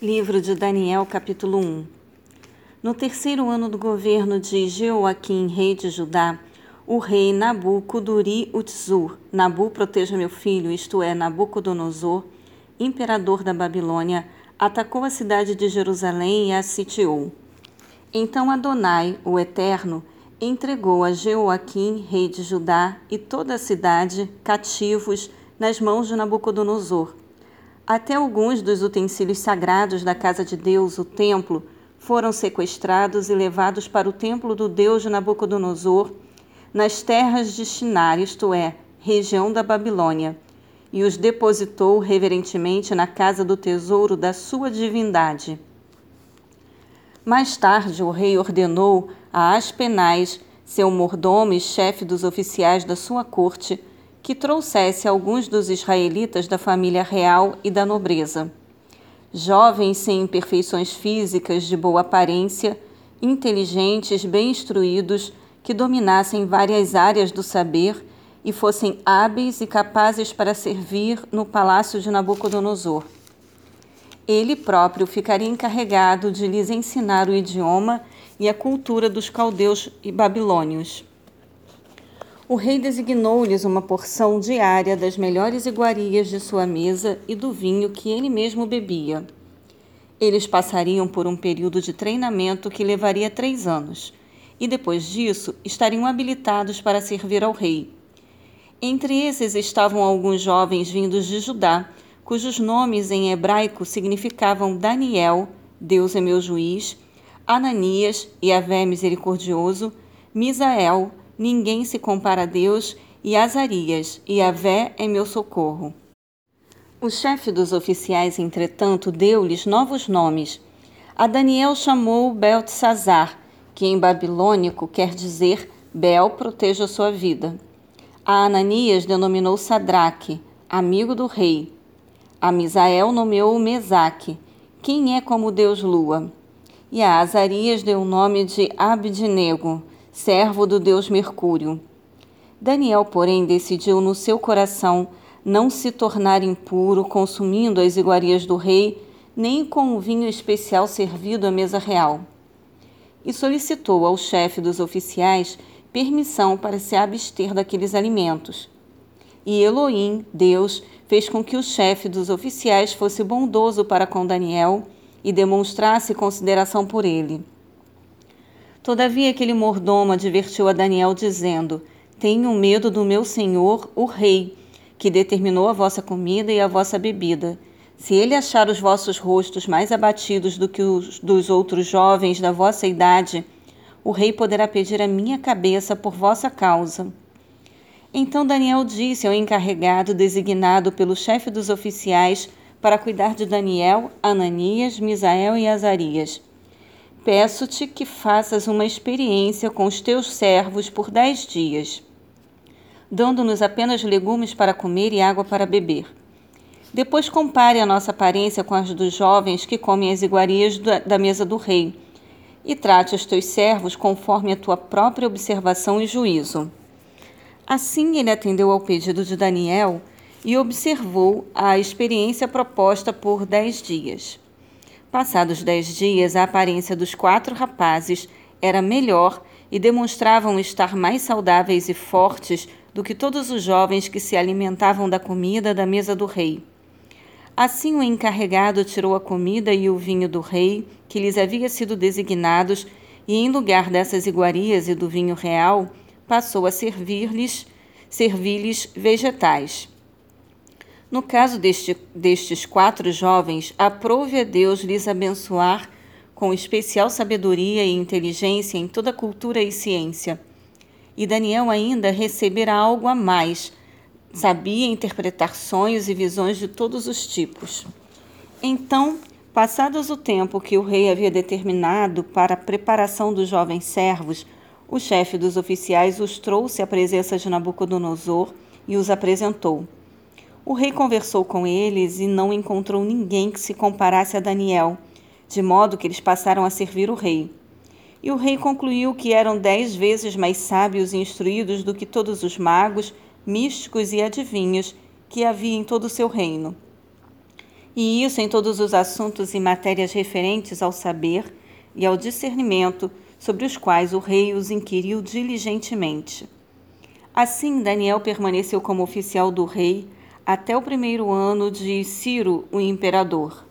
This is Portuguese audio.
Livro de Daniel, capítulo 1 No terceiro ano do governo de Jeoaquim, rei de Judá, o rei Utzur, Nabu proteja meu filho, isto é, Nabucodonosor, imperador da Babilônia, atacou a cidade de Jerusalém e a sitiou. Então Adonai, o Eterno, entregou a Jeoaquim, rei de Judá, e toda a cidade, cativos, nas mãos de Nabucodonosor até alguns dos utensílios sagrados da casa de Deus, o templo, foram sequestrados e levados para o templo do Deus de Nabucodonosor, nas terras de Shinar, isto é, região da Babilônia, e os depositou reverentemente na casa do tesouro da sua divindade. Mais tarde, o rei ordenou a Aspenais, seu mordomo e chefe dos oficiais da sua corte, que trouxesse alguns dos israelitas da família real e da nobreza. Jovens sem imperfeições físicas, de boa aparência, inteligentes, bem instruídos, que dominassem várias áreas do saber e fossem hábeis e capazes para servir no palácio de Nabucodonosor. Ele próprio ficaria encarregado de lhes ensinar o idioma e a cultura dos caldeus e babilônios o rei designou-lhes uma porção diária das melhores iguarias de sua mesa e do vinho que ele mesmo bebia. Eles passariam por um período de treinamento que levaria três anos, e depois disso estariam habilitados para servir ao rei. Entre esses estavam alguns jovens vindos de Judá, cujos nomes em hebraico significavam Daniel, Deus é meu juiz, Ananias, Yahvé misericordioso, Misael, ninguém se compara a Deus, e Azarias, e Avé é meu socorro. O chefe dos oficiais, entretanto, deu-lhes novos nomes. A Daniel chamou Beltesazar, que em babilônico quer dizer Bel proteja sua vida. A Ananias denominou Sadraque, amigo do rei. A Misael nomeou Mesaque, quem é como Deus Lua. E a Azarias deu o nome de Abidnego, servo do deus Mercúrio. Daniel, porém, decidiu no seu coração não se tornar impuro consumindo as iguarias do rei, nem com o vinho especial servido à mesa real. E solicitou ao chefe dos oficiais permissão para se abster daqueles alimentos. E Elohim, Deus, fez com que o chefe dos oficiais fosse bondoso para com Daniel e demonstrasse consideração por ele. Todavia aquele mordomo advertiu a Daniel, dizendo: Tenho medo do meu senhor, o rei, que determinou a vossa comida e a vossa bebida. Se ele achar os vossos rostos mais abatidos do que os dos outros jovens da vossa idade, o rei poderá pedir a minha cabeça por vossa causa. Então Daniel disse ao encarregado designado pelo chefe dos oficiais para cuidar de Daniel, Ananias, Misael e Azarias: Peço-te que faças uma experiência com os teus servos por dez dias, dando-nos apenas legumes para comer e água para beber. Depois compare a nossa aparência com as dos jovens que comem as iguarias da mesa do rei, e trate os teus servos conforme a tua própria observação e juízo. Assim ele atendeu ao pedido de Daniel e observou a experiência proposta por dez dias. Passados dez dias, a aparência dos quatro rapazes era melhor e demonstravam estar mais saudáveis e fortes do que todos os jovens que se alimentavam da comida da mesa do rei. Assim o encarregado tirou a comida e o vinho do rei, que lhes havia sido designados, e em lugar dessas iguarias e do vinho real, passou a servir-lhes servir-lhes vegetais. No caso deste, destes quatro jovens, aprove a Deus lhes abençoar com especial sabedoria e inteligência em toda cultura e ciência. E Daniel ainda recebera algo a mais, sabia interpretar sonhos e visões de todos os tipos. Então, passados o tempo que o rei havia determinado para a preparação dos jovens servos, o chefe dos oficiais os trouxe à presença de Nabucodonosor e os apresentou. O rei conversou com eles e não encontrou ninguém que se comparasse a Daniel, de modo que eles passaram a servir o rei. E o rei concluiu que eram dez vezes mais sábios e instruídos do que todos os magos, místicos e adivinhos que havia em todo o seu reino. e isso em todos os assuntos e matérias referentes ao saber e ao discernimento sobre os quais o rei os inquiriu diligentemente. Assim, Daniel permaneceu como oficial do rei até o primeiro ano de Ciro, o imperador.